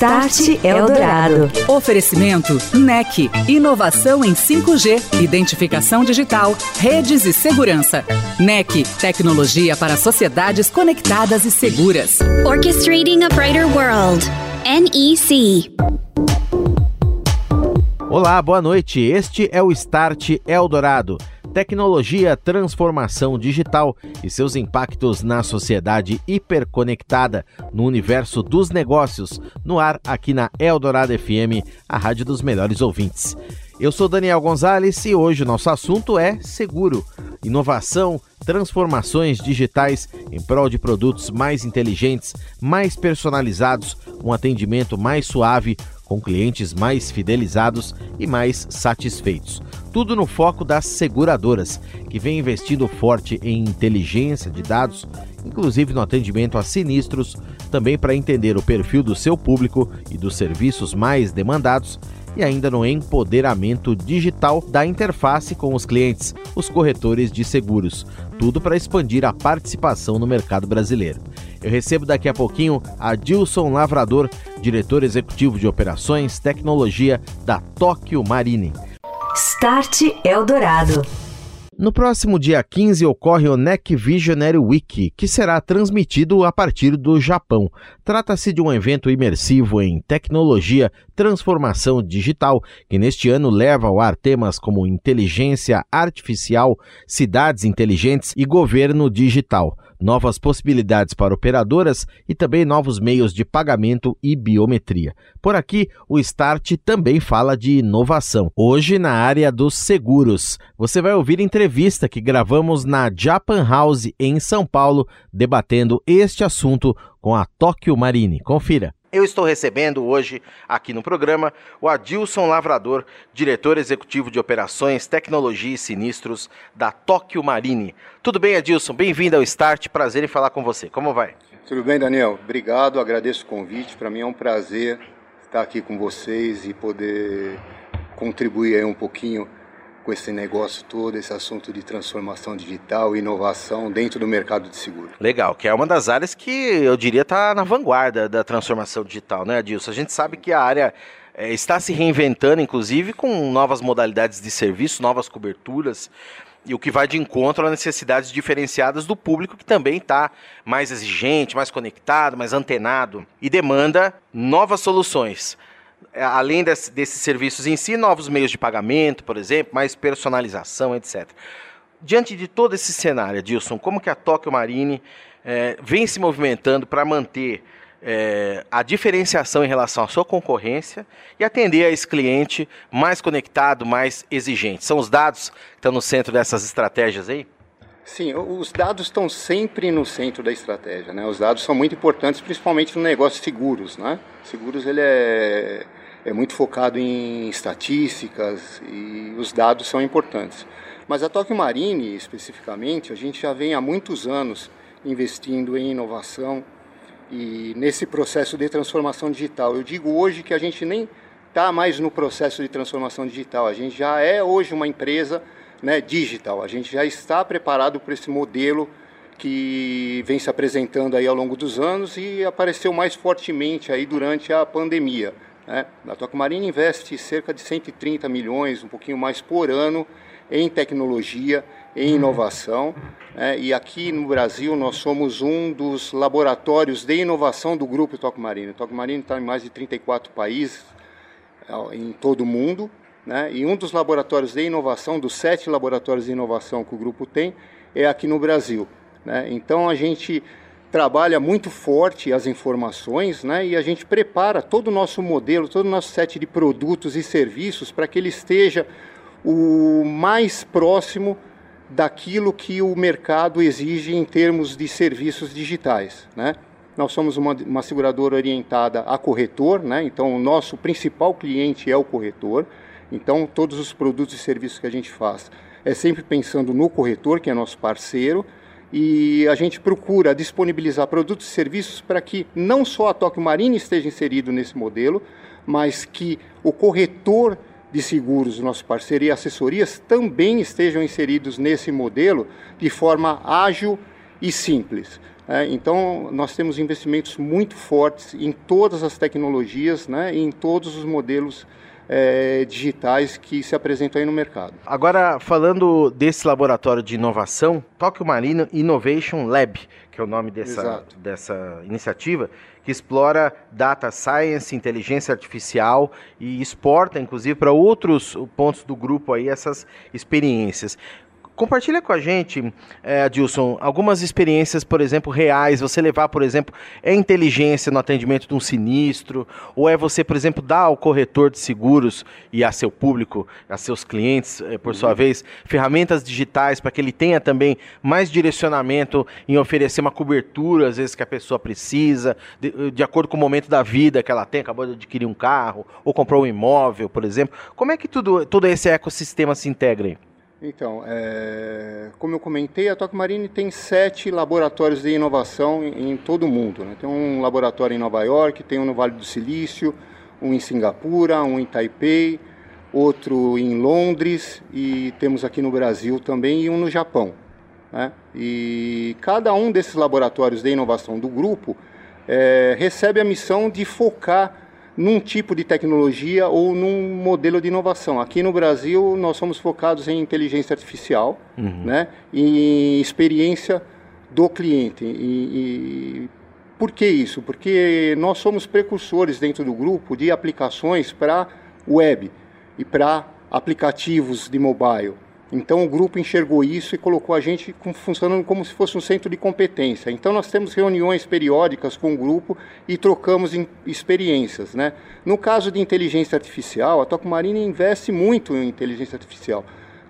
Start Eldorado. Oferecimento NEC. Inovação em 5G, identificação digital, redes e segurança. NEC. Tecnologia para sociedades conectadas e seguras. Orchestrating a Brighter World. NEC. Olá, boa noite. Este é o Start Eldorado tecnologia, transformação digital e seus impactos na sociedade hiperconectada, no universo dos negócios, no ar aqui na Eldorado FM, a rádio dos melhores ouvintes. Eu sou Daniel Gonzalez e hoje o nosso assunto é seguro, inovação, transformações digitais em prol de produtos mais inteligentes, mais personalizados, um atendimento mais suave, com clientes mais fidelizados e mais satisfeitos. Tudo no foco das seguradoras, que vem investindo forte em inteligência de dados, inclusive no atendimento a sinistros, também para entender o perfil do seu público e dos serviços mais demandados e ainda no empoderamento digital da interface com os clientes, os corretores de seguros. Tudo para expandir a participação no mercado brasileiro. Eu recebo daqui a pouquinho a Dilson Lavrador, diretor executivo de operações tecnologia da Tóquio Marine. Start Eldorado. No próximo dia 15 ocorre o NEC Visionary Week, que será transmitido a partir do Japão. Trata-se de um evento imersivo em tecnologia, transformação digital, que neste ano leva ao ar temas como inteligência artificial, cidades inteligentes e governo digital novas possibilidades para operadoras e também novos meios de pagamento e biometria. Por aqui, o Start também fala de inovação. Hoje, na área dos seguros, você vai ouvir entrevista que gravamos na Japan House em São Paulo, debatendo este assunto com a Tóquio Marine. Confira. Eu estou recebendo hoje aqui no programa o Adilson Lavrador, diretor executivo de operações, tecnologia e sinistros da Tóquio Marine. Tudo bem, Adilson? Bem-vindo ao Start. Prazer em falar com você. Como vai? Tudo bem, Daniel. Obrigado, agradeço o convite. Para mim é um prazer estar aqui com vocês e poder contribuir um pouquinho com esse negócio todo, esse assunto de transformação digital inovação dentro do mercado de seguro. Legal, que é uma das áreas que eu diria está na vanguarda da transformação digital, né, Adilson? A gente sabe que a área é, está se reinventando, inclusive, com novas modalidades de serviço, novas coberturas e o que vai de encontro às necessidades diferenciadas do público que também está mais exigente, mais conectado, mais antenado e demanda novas soluções. É, além desse, desses serviços em si, novos meios de pagamento, por exemplo, mais personalização, etc. Diante de todo esse cenário, Edilson, como que a Tóquio Marine é, vem se movimentando para manter é, a diferenciação em relação à sua concorrência e atender a esse cliente mais conectado, mais exigente? São os dados que estão no centro dessas estratégias aí? Sim, os dados estão sempre no centro da estratégia. Né? Os dados são muito importantes, principalmente no negócio de seguros. Né? Seguros ele é é muito focado em estatísticas e os dados são importantes. Mas a Tokyo Marine, especificamente, a gente já vem há muitos anos investindo em inovação e nesse processo de transformação digital. Eu digo hoje que a gente nem está mais no processo de transformação digital, a gente já é hoje uma empresa né, digital, a gente já está preparado para esse modelo que vem se apresentando aí ao longo dos anos e apareceu mais fortemente aí durante a pandemia. Né? A Tocomarina investe cerca de 130 milhões, um pouquinho mais por ano, em tecnologia, em inovação. Né? E aqui no Brasil nós somos um dos laboratórios de inovação do Grupo Tocomarina. O Tocomarina está em mais de 34 países em todo o mundo. Né? E um dos laboratórios de inovação, dos sete laboratórios de inovação que o grupo tem, é aqui no Brasil. Né? Então a gente trabalha muito forte as informações né, e a gente prepara todo o nosso modelo, todo o nosso set de produtos e serviços para que ele esteja o mais próximo daquilo que o mercado exige em termos de serviços digitais. Né? Nós somos uma, uma seguradora orientada a corretor, né? então o nosso principal cliente é o corretor. Então, todos os produtos e serviços que a gente faz é sempre pensando no corretor, que é nosso parceiro, e a gente procura disponibilizar produtos e serviços para que não só a Tóquio Marine esteja inserido nesse modelo, mas que o corretor de seguros, nosso parceiro e assessorias também estejam inseridos nesse modelo de forma ágil e simples. É, então, nós temos investimentos muito fortes em todas as tecnologias, né, em todos os modelos é, digitais que se apresentam aí no mercado. Agora, falando desse laboratório de inovação, Tóquio Marino Innovation Lab, que é o nome dessa, dessa iniciativa, que explora data science, inteligência artificial e exporta, inclusive, para outros pontos do grupo aí essas experiências. Compartilha com a gente, é, algumas experiências, por exemplo, reais. Você levar, por exemplo, é inteligência no atendimento de um sinistro, ou é você, por exemplo, dar ao corretor de seguros e a seu público, a seus clientes, é, por sua uhum. vez, ferramentas digitais para que ele tenha também mais direcionamento em oferecer uma cobertura, às vezes, que a pessoa precisa, de, de acordo com o momento da vida que ela tem, acabou de adquirir um carro, ou comprou um imóvel, por exemplo. Como é que tudo, todo esse ecossistema se integra aí? Então, é, como eu comentei, a Toque Marine tem sete laboratórios de inovação em, em todo o mundo. Né? Tem um laboratório em Nova York, tem um no Vale do Silício, um em Singapura, um em Taipei, outro em Londres e temos aqui no Brasil também e um no Japão. Né? E cada um desses laboratórios de inovação do grupo é, recebe a missão de focar num tipo de tecnologia ou num modelo de inovação. Aqui no Brasil, nós somos focados em inteligência artificial uhum. né, e experiência do cliente. E, e, por que isso? Porque nós somos precursores dentro do grupo de aplicações para web e para aplicativos de mobile. Então o grupo enxergou isso e colocou a gente funcionando como se fosse um centro de competência. Então nós temos reuniões periódicas com o grupo e trocamos experiências. Né? No caso de inteligência artificial, a Toco Marine investe muito em inteligência artificial.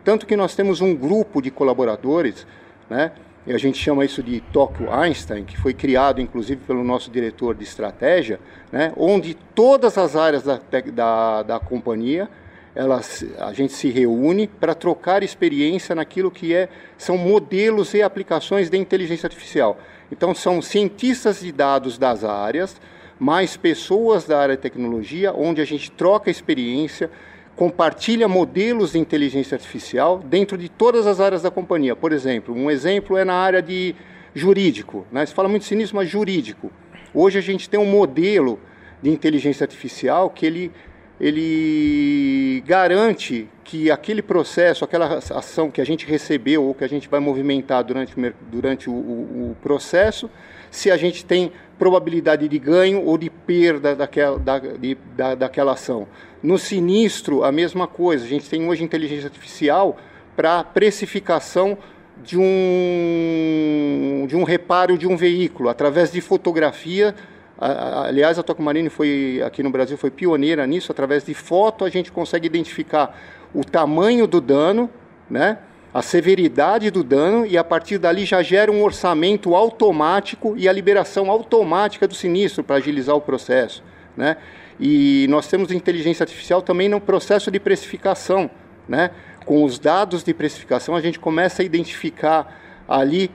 Tanto que nós temos um grupo de colaboradores, né? e a gente chama isso de Tóquio Einstein, que foi criado inclusive pelo nosso diretor de estratégia, né? onde todas as áreas da, da, da companhia elas, a gente se reúne para trocar experiência naquilo que é, são modelos e aplicações de inteligência artificial. Então, são cientistas de dados das áreas, mais pessoas da área de tecnologia, onde a gente troca experiência, compartilha modelos de inteligência artificial dentro de todas as áreas da companhia. Por exemplo, um exemplo é na área de jurídico. Né? Se fala muito cinismo, mas jurídico. Hoje a gente tem um modelo de inteligência artificial que ele ele garante que aquele processo, aquela ação que a gente recebeu ou que a gente vai movimentar durante, durante o, o, o processo, se a gente tem probabilidade de ganho ou de perda daquela, da, de, da, daquela ação. No sinistro, a mesma coisa. A gente tem hoje inteligência artificial para precificação de um, de um reparo de um veículo, através de fotografia Aliás, a Tocomarine foi aqui no Brasil foi pioneira nisso. Através de foto a gente consegue identificar o tamanho do dano, né? a severidade do dano e a partir dali já gera um orçamento automático e a liberação automática do sinistro para agilizar o processo, né? E nós temos inteligência artificial também no processo de precificação, né? Com os dados de precificação a gente começa a identificar ali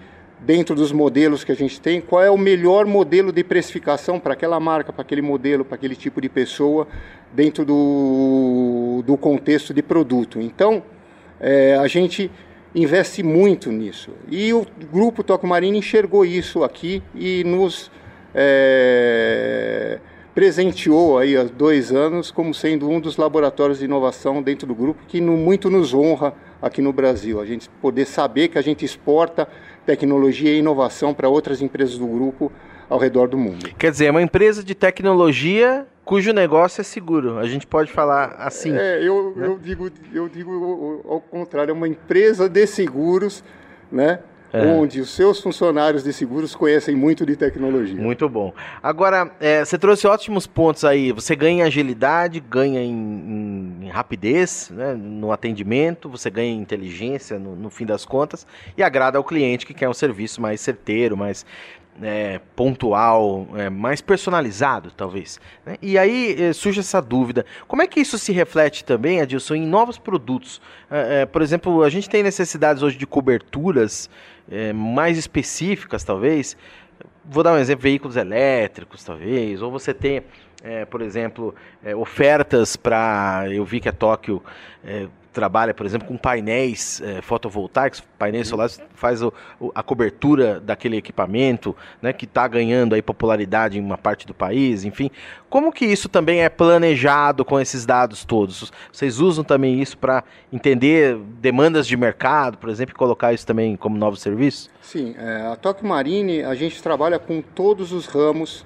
dentro dos modelos que a gente tem, qual é o melhor modelo de precificação para aquela marca, para aquele modelo, para aquele tipo de pessoa, dentro do, do contexto de produto. Então, é, a gente investe muito nisso. E o grupo Toco Marine enxergou isso aqui e nos é, presenteou aí há dois anos como sendo um dos laboratórios de inovação dentro do grupo que no, muito nos honra aqui no Brasil. A gente poder saber que a gente exporta tecnologia e inovação para outras empresas do grupo ao redor do mundo. Quer dizer, é uma empresa de tecnologia cujo negócio é seguro. A gente pode falar assim. É, eu, né? eu digo, eu digo ao contrário, é uma empresa de seguros, né? É. onde os seus funcionários de seguros conhecem muito de tecnologia. Muito bom. Agora, é, você trouxe ótimos pontos aí. Você ganha em agilidade, ganha em, em rapidez né, no atendimento, você ganha em inteligência no, no fim das contas e agrada ao cliente que quer um serviço mais certeiro, mais é, pontual, é, mais personalizado, talvez. Né? E aí é, surge essa dúvida: como é que isso se reflete também, Adilson, em novos produtos? É, é, por exemplo, a gente tem necessidades hoje de coberturas mais específicas, talvez. Vou dar um exemplo: veículos elétricos, talvez, ou você tem. Por exemplo, ofertas para. Eu vi que a Tóquio trabalha, por exemplo, com painéis é, fotovoltaicos, painéis solares, faz o, o, a cobertura daquele equipamento, né, que está ganhando aí popularidade em uma parte do país, enfim. Como que isso também é planejado com esses dados todos? Vocês usam também isso para entender demandas de mercado, por exemplo, e colocar isso também como novo serviço? Sim, é, a Tokyo Marine a gente trabalha com todos os ramos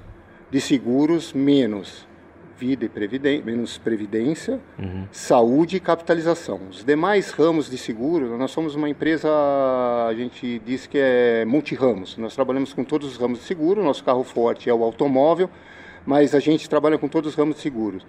de seguros menos vida e previdência, menos previdência, uhum. saúde e capitalização. Os demais ramos de seguro, nós somos uma empresa, a gente diz que é multiramos. Nós trabalhamos com todos os ramos de seguro, nosso carro forte é o automóvel, mas a gente trabalha com todos os ramos de seguros.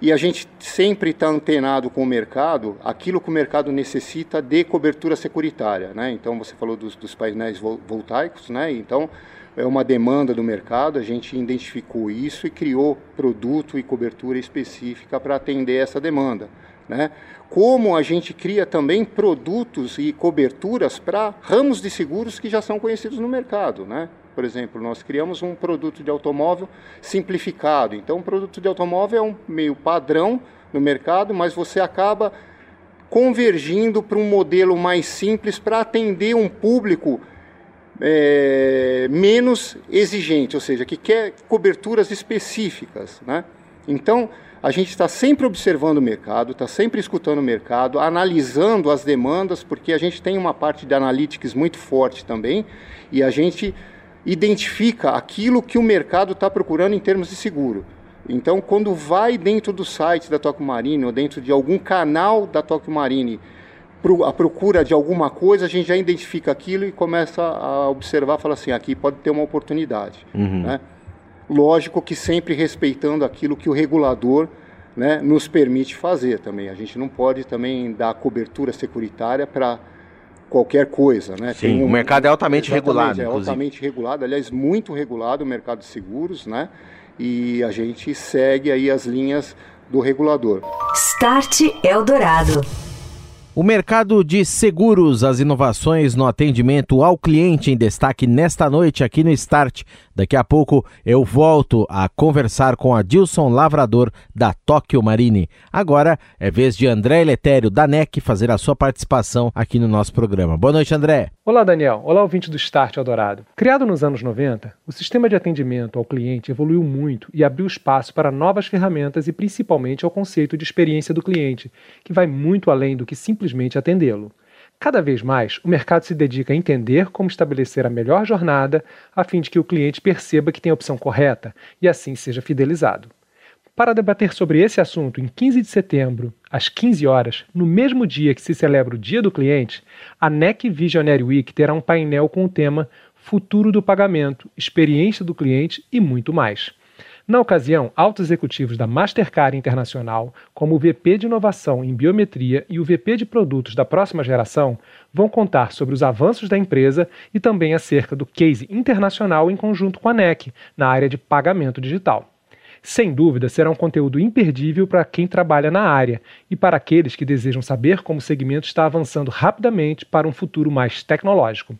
E a gente sempre está antenado com o mercado, aquilo que o mercado necessita de cobertura securitária. Né? Então, você falou dos, dos painéis voltaicos, né? então é uma demanda do mercado, a gente identificou isso e criou produto e cobertura específica para atender essa demanda. Né? Como a gente cria também produtos e coberturas para ramos de seguros que já são conhecidos no mercado. Né? Por exemplo, nós criamos um produto de automóvel simplificado. Então, um produto de automóvel é um meio padrão no mercado, mas você acaba convergindo para um modelo mais simples para atender um público é, menos exigente, ou seja, que quer coberturas específicas. Né? Então, a gente está sempre observando o mercado, está sempre escutando o mercado, analisando as demandas, porque a gente tem uma parte de analytics muito forte também, e a gente identifica aquilo que o mercado está procurando em termos de seguro. Então, quando vai dentro do site da Tokyo Marine ou dentro de algum canal da Tokyo Marine a procura de alguma coisa, a gente já identifica aquilo e começa a observar, fala assim, aqui pode ter uma oportunidade. Uhum. Né? Lógico que sempre respeitando aquilo que o regulador né, nos permite fazer também. A gente não pode também dar cobertura securitária para qualquer coisa. Né? Sim, um, o mercado é altamente regulado. É inclusive. altamente regulado, aliás, muito regulado o mercado de seguros, né? E a gente segue aí as linhas do regulador. Start Eldorado. O mercado de seguros, as inovações no atendimento ao cliente em destaque nesta noite aqui no Start. Daqui a pouco eu volto a conversar com a Dilson Lavrador da Tóquio Marine. Agora é vez de André Letério da NEC fazer a sua participação aqui no nosso programa. Boa noite, André. Olá, Daniel. Olá, ouvinte do Start Eldorado. Criado nos anos 90, o sistema de atendimento ao cliente evoluiu muito e abriu espaço para novas ferramentas e principalmente ao conceito de experiência do cliente, que vai muito além do que simplesmente atendê-lo. Cada vez mais, o mercado se dedica a entender como estabelecer a melhor jornada a fim de que o cliente perceba que tem a opção correta e assim seja fidelizado. Para debater sobre esse assunto em 15 de setembro, às 15 horas, no mesmo dia que se celebra o Dia do Cliente, a NEC Visionary Week terá um painel com o tema Futuro do Pagamento, Experiência do Cliente e muito mais. Na ocasião, altos executivos da Mastercard Internacional, como o VP de Inovação em Biometria e o VP de Produtos da próxima geração, vão contar sobre os avanços da empresa e também acerca do case internacional em conjunto com a NEC, na área de pagamento digital. Sem dúvida, será um conteúdo imperdível para quem trabalha na área e para aqueles que desejam saber como o segmento está avançando rapidamente para um futuro mais tecnológico.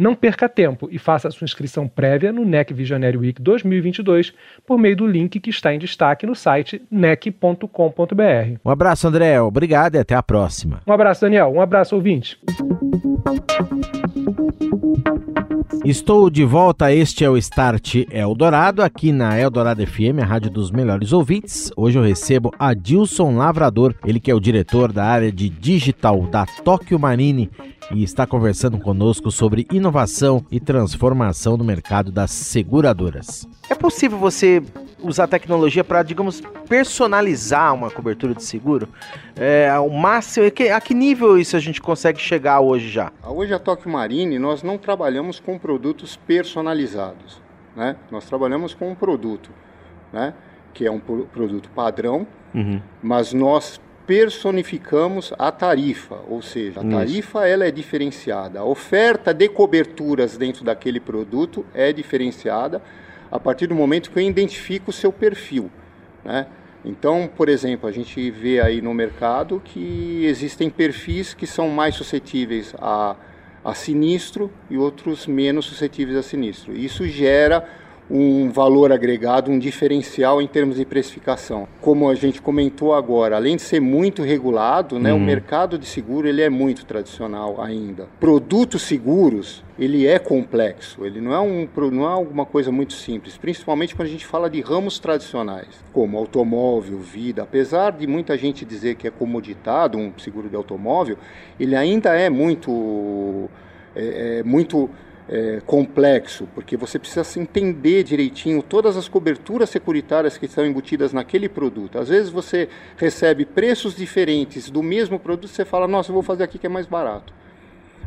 Não perca tempo e faça a sua inscrição prévia no NEC Visionary Week 2022 por meio do link que está em destaque no site nec.com.br. Um abraço, André. Obrigado e até a próxima. Um abraço, Daniel. Um abraço, ouvinte. Estou de volta, este é o Start Eldorado, aqui na Eldorado FM, a rádio dos melhores ouvintes. Hoje eu recebo Adilson Lavrador, ele que é o diretor da área de digital da Tóquio Marine e está conversando conosco sobre inovação e transformação no mercado das seguradoras. É possível você usar tecnologia para, digamos, personalizar uma cobertura de seguro? É, ao máximo, a que nível isso a gente consegue chegar hoje já? Hoje a Tokyo Marine nós não trabalhamos com produtos personalizados, né? Nós trabalhamos com um produto, né? Que é um produto padrão, uhum. mas nós personificamos a tarifa, ou seja, a tarifa ela é diferenciada. A oferta de coberturas dentro daquele produto é diferenciada a partir do momento que eu identifico o seu perfil. Né? Então, por exemplo, a gente vê aí no mercado que existem perfis que são mais suscetíveis a, a sinistro e outros menos suscetíveis a sinistro. Isso gera um valor agregado, um diferencial em termos de precificação. Como a gente comentou agora, além de ser muito regulado, né, uhum. o mercado de seguro ele é muito tradicional ainda. Produtos seguros, ele é complexo, ele não é, um, não é alguma coisa muito simples, principalmente quando a gente fala de ramos tradicionais, como automóvel, vida. Apesar de muita gente dizer que é comoditado um seguro de automóvel, ele ainda é muito... É, é muito é, complexo, porque você precisa entender direitinho todas as coberturas securitárias que estão embutidas naquele produto. Às vezes você recebe preços diferentes do mesmo produto, você fala, nossa, eu vou fazer aqui que é mais barato.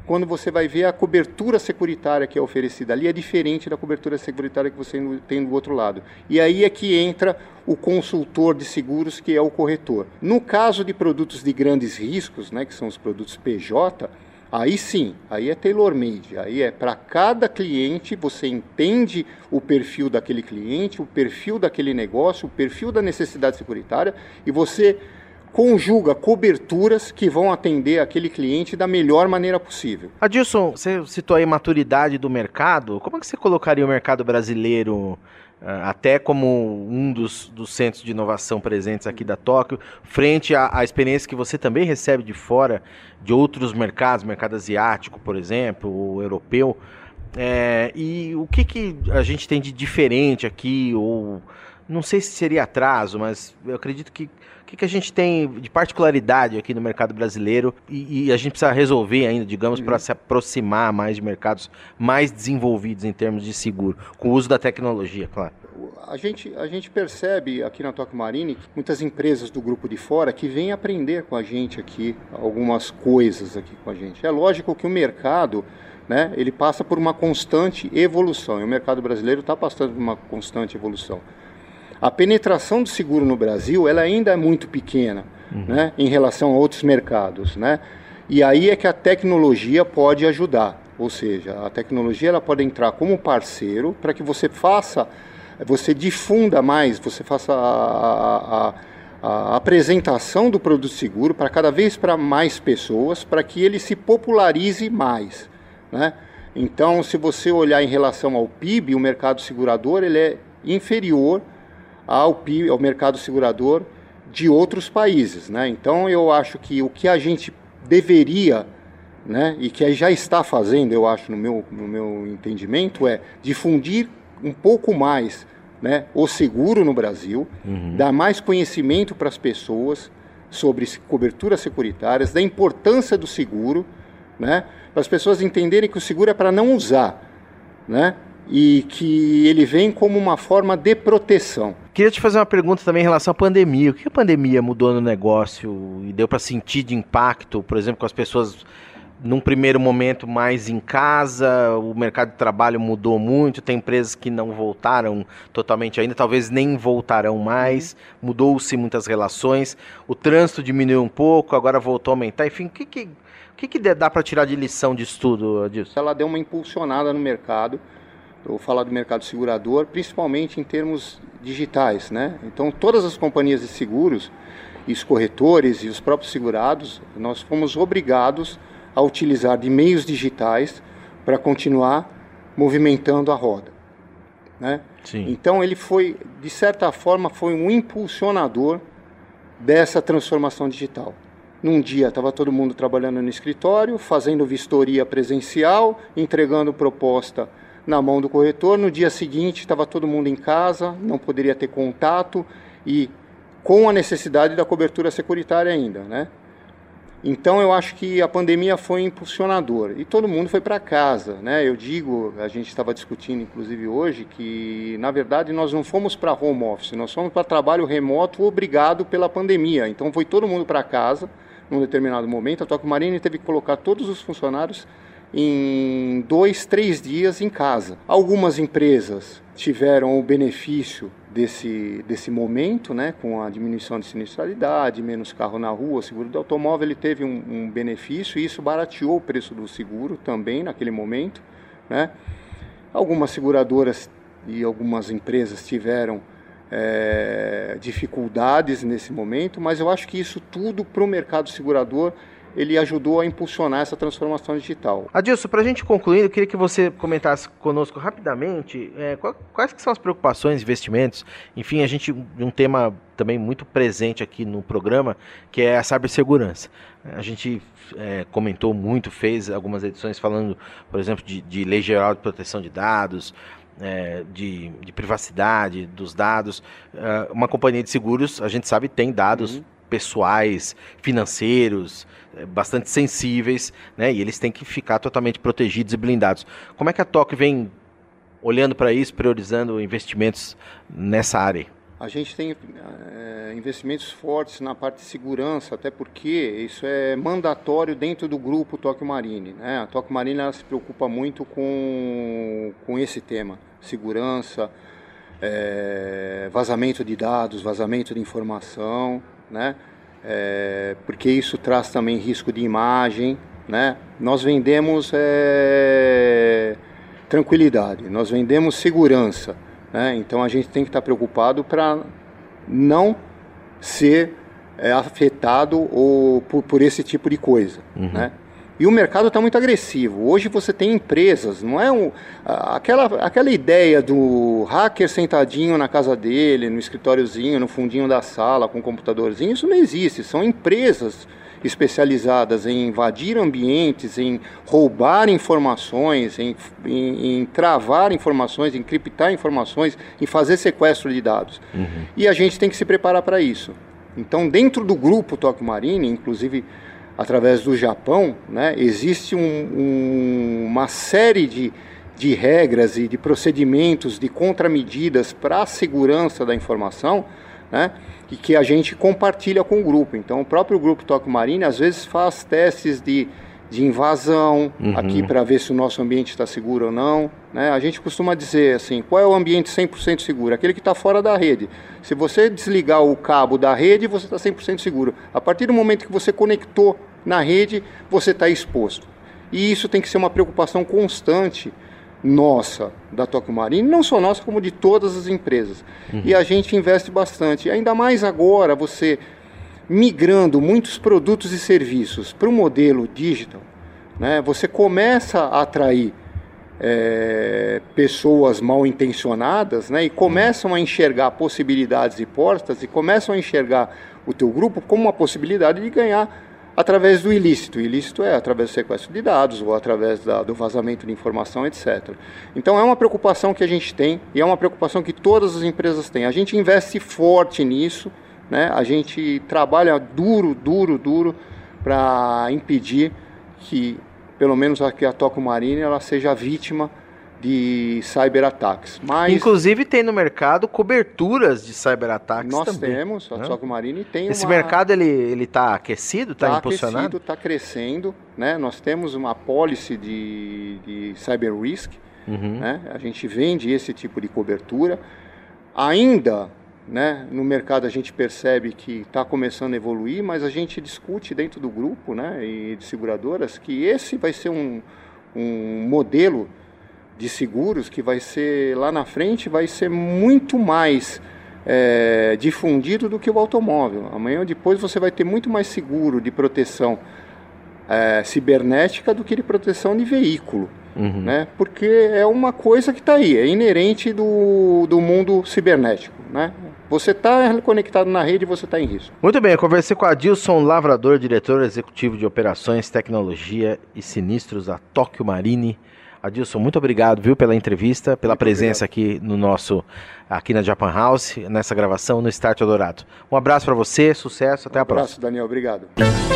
Quando você vai ver a cobertura securitária que é oferecida ali é diferente da cobertura securitária que você tem do outro lado. E aí é que entra o consultor de seguros, que é o corretor. No caso de produtos de grandes riscos, né, que são os produtos PJ, Aí sim, aí é tailor-made, aí é para cada cliente, você entende o perfil daquele cliente, o perfil daquele negócio, o perfil da necessidade securitária e você conjuga coberturas que vão atender aquele cliente da melhor maneira possível. Adilson, você citou aí maturidade do mercado. Como é que você colocaria o mercado brasileiro até como um dos, dos, centros de inovação presentes aqui da Tóquio, frente à, à, experiência que você também recebe de fora, de outros mercados, mercado asiático, por exemplo, ou europeu. É, e o que, que a gente tem de diferente aqui, ou não sei se seria atraso, mas eu acredito que o que, que a gente tem de particularidade aqui no mercado brasileiro e, e a gente precisa resolver ainda, digamos, para se aproximar mais de mercados mais desenvolvidos em termos de seguro, com o uso da tecnologia, claro. A gente, a gente percebe aqui na Tokyo Marine muitas empresas do grupo de fora que vêm aprender com a gente aqui algumas coisas aqui com a gente. É lógico que o mercado né, ele passa por uma constante evolução e o mercado brasileiro está passando por uma constante evolução a penetração do seguro no Brasil ela ainda é muito pequena uhum. né, em relação a outros mercados. Né? E aí é que a tecnologia pode ajudar. Ou seja, a tecnologia ela pode entrar como parceiro para que você faça, você difunda mais, você faça a, a, a apresentação do produto seguro para cada vez para mais pessoas, para que ele se popularize mais. Né? Então, se você olhar em relação ao PIB, o mercado segurador ele é inferior ao PIB, ao mercado segurador de outros países, né? Então eu acho que o que a gente deveria, né, e que já está fazendo, eu acho no meu no meu entendimento é difundir um pouco mais, né, o seguro no Brasil, uhum. dar mais conhecimento para as pessoas sobre coberturas securitárias, da importância do seguro, né, para as pessoas entenderem que o seguro é para não usar, né? E que ele vem como uma forma de proteção. Queria te fazer uma pergunta também em relação à pandemia. O que a pandemia mudou no negócio e deu para sentir de impacto, por exemplo, com as pessoas num primeiro momento mais em casa, o mercado de trabalho mudou muito, tem empresas que não voltaram totalmente ainda, talvez nem voltarão mais, uhum. mudou-se muitas relações, o trânsito diminuiu um pouco, agora voltou a aumentar, enfim, o que, que, que, que dá para tirar de lição disso tudo, disso? Ela deu uma impulsionada no mercado, vou falar do mercado segurador, principalmente em termos digitais, né? Então, todas as companhias de seguros, e os corretores e os próprios segurados, nós fomos obrigados a utilizar de meios digitais para continuar movimentando a roda, né? Sim. Então, ele foi, de certa forma, foi um impulsionador dessa transformação digital. Num dia estava todo mundo trabalhando no escritório, fazendo vistoria presencial, entregando proposta na mão do corretor. No dia seguinte estava todo mundo em casa, não poderia ter contato e com a necessidade da cobertura securitária ainda, né? Então eu acho que a pandemia foi impulsionador e todo mundo foi para casa, né? Eu digo, a gente estava discutindo inclusive hoje que na verdade nós não fomos para home office, nós fomos para trabalho remoto obrigado pela pandemia. Então foi todo mundo para casa num determinado momento. A Toque Marine teve que colocar todos os funcionários em dois, três dias em casa. Algumas empresas tiveram o benefício desse, desse momento, né, com a diminuição de sinistralidade, menos carro na rua, o seguro do automóvel ele teve um, um benefício e isso barateou o preço do seguro também naquele momento. Né? Algumas seguradoras e algumas empresas tiveram é, dificuldades nesse momento, mas eu acho que isso tudo para o mercado segurador ele ajudou a impulsionar essa transformação digital. Adilson, para a gente concluir, eu queria que você comentasse conosco rapidamente é, quais que são as preocupações, investimentos, enfim, a gente um tema também muito presente aqui no programa, que é a cibersegurança. A gente é, comentou muito, fez algumas edições falando, por exemplo, de, de lei geral de proteção de dados, é, de, de, privacidade dos dados. É, uma companhia de seguros, a gente sabe, tem dados uhum pessoais, financeiros, eh, bastante sensíveis, né? E eles têm que ficar totalmente protegidos e blindados. Como é que a TOC vem olhando para isso, priorizando investimentos nessa área? A gente tem é, investimentos fortes na parte de segurança, até porque isso é mandatório dentro do grupo Tóquio Marine. Né? A Tóquio Marine se preocupa muito com, com esse tema, segurança, é, vazamento de dados, vazamento de informação né? É, porque isso traz também risco de imagem, né? Nós vendemos é, tranquilidade, nós vendemos segurança, né? Então a gente tem que estar preocupado para não ser é, afetado ou por, por, esse tipo de coisa, uhum. né? E o mercado está muito agressivo. Hoje você tem empresas, não é um, aquela, aquela ideia do hacker sentadinho na casa dele, no escritóriozinho, no fundinho da sala, com um computadorzinho, isso não existe. São empresas especializadas em invadir ambientes, em roubar informações, em, em, em travar informações, em criptar informações, em fazer sequestro de dados. Uhum. E a gente tem que se preparar para isso. Então, dentro do grupo Tóquio Marine, inclusive através do Japão, né, existe um, um, uma série de, de regras e de procedimentos, de contramedidas para a segurança da informação, né, e que a gente compartilha com o grupo. Então, o próprio grupo Toque Marine às vezes faz testes de de invasão uhum. aqui para ver se o nosso ambiente está seguro ou não. Né? A gente costuma dizer assim, qual é o ambiente 100% seguro? Aquele que está fora da rede. Se você desligar o cabo da rede, você está 100% seguro. A partir do momento que você conectou na rede, você está exposto. E isso tem que ser uma preocupação constante nossa, da Tóquio Marine, não só nossa, como de todas as empresas. Uhum. E a gente investe bastante. Ainda mais agora, você migrando muitos produtos e serviços para o modelo digital, né, você começa a atrair é, pessoas mal intencionadas né, e começam a enxergar possibilidades e portas e começam a enxergar o teu grupo como uma possibilidade de ganhar através do ilícito. O ilícito é através do sequestro de dados ou através da, do vazamento de informação, etc. Então é uma preocupação que a gente tem e é uma preocupação que todas as empresas têm. A gente investe forte nisso né? A gente trabalha duro, duro, duro para impedir que, pelo menos aqui a Toco Marine, ela seja vítima de cyberataques. Mas inclusive tem no mercado coberturas de cyberataques nós também. Nós temos, a né? Toco Marine tem Esse uma... mercado ele ele está aquecido, está tá impulsionado? aquecido, está crescendo, né? Nós temos uma policy de, de cyber risk, uhum. né? A gente vende esse tipo de cobertura. Ainda né? No mercado a gente percebe que está começando a evoluir, mas a gente discute dentro do grupo né, e de seguradoras que esse vai ser um, um modelo de seguros que vai ser lá na frente vai ser muito mais é, difundido do que o automóvel. Amanhã ou depois você vai ter muito mais seguro de proteção é, cibernética do que de proteção de veículo. Uhum. Né? Porque é uma coisa que está aí, é inerente do, do mundo cibernético. Né? Você está conectado na rede e você está em risco. Muito bem, eu conversei com Adilson Lavrador, diretor executivo de operações, tecnologia e sinistros da Tóquio Marine. Adilson, muito obrigado, viu, pela entrevista, pela muito presença obrigado. aqui no nosso, aqui na Japan House, nessa gravação no Start Eldorado. Um abraço para você, sucesso, até um a próxima. Um abraço, Daniel, obrigado.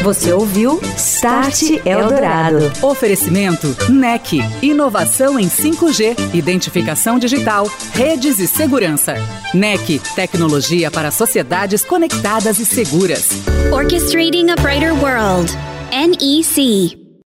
Você ouviu Start Eldorado. Oferecimento NEC, inovação em 5G, identificação digital, redes e segurança. NEC, tecnologia para sociedades conectadas e seguras. Orchestrating a Brighter World, NEC.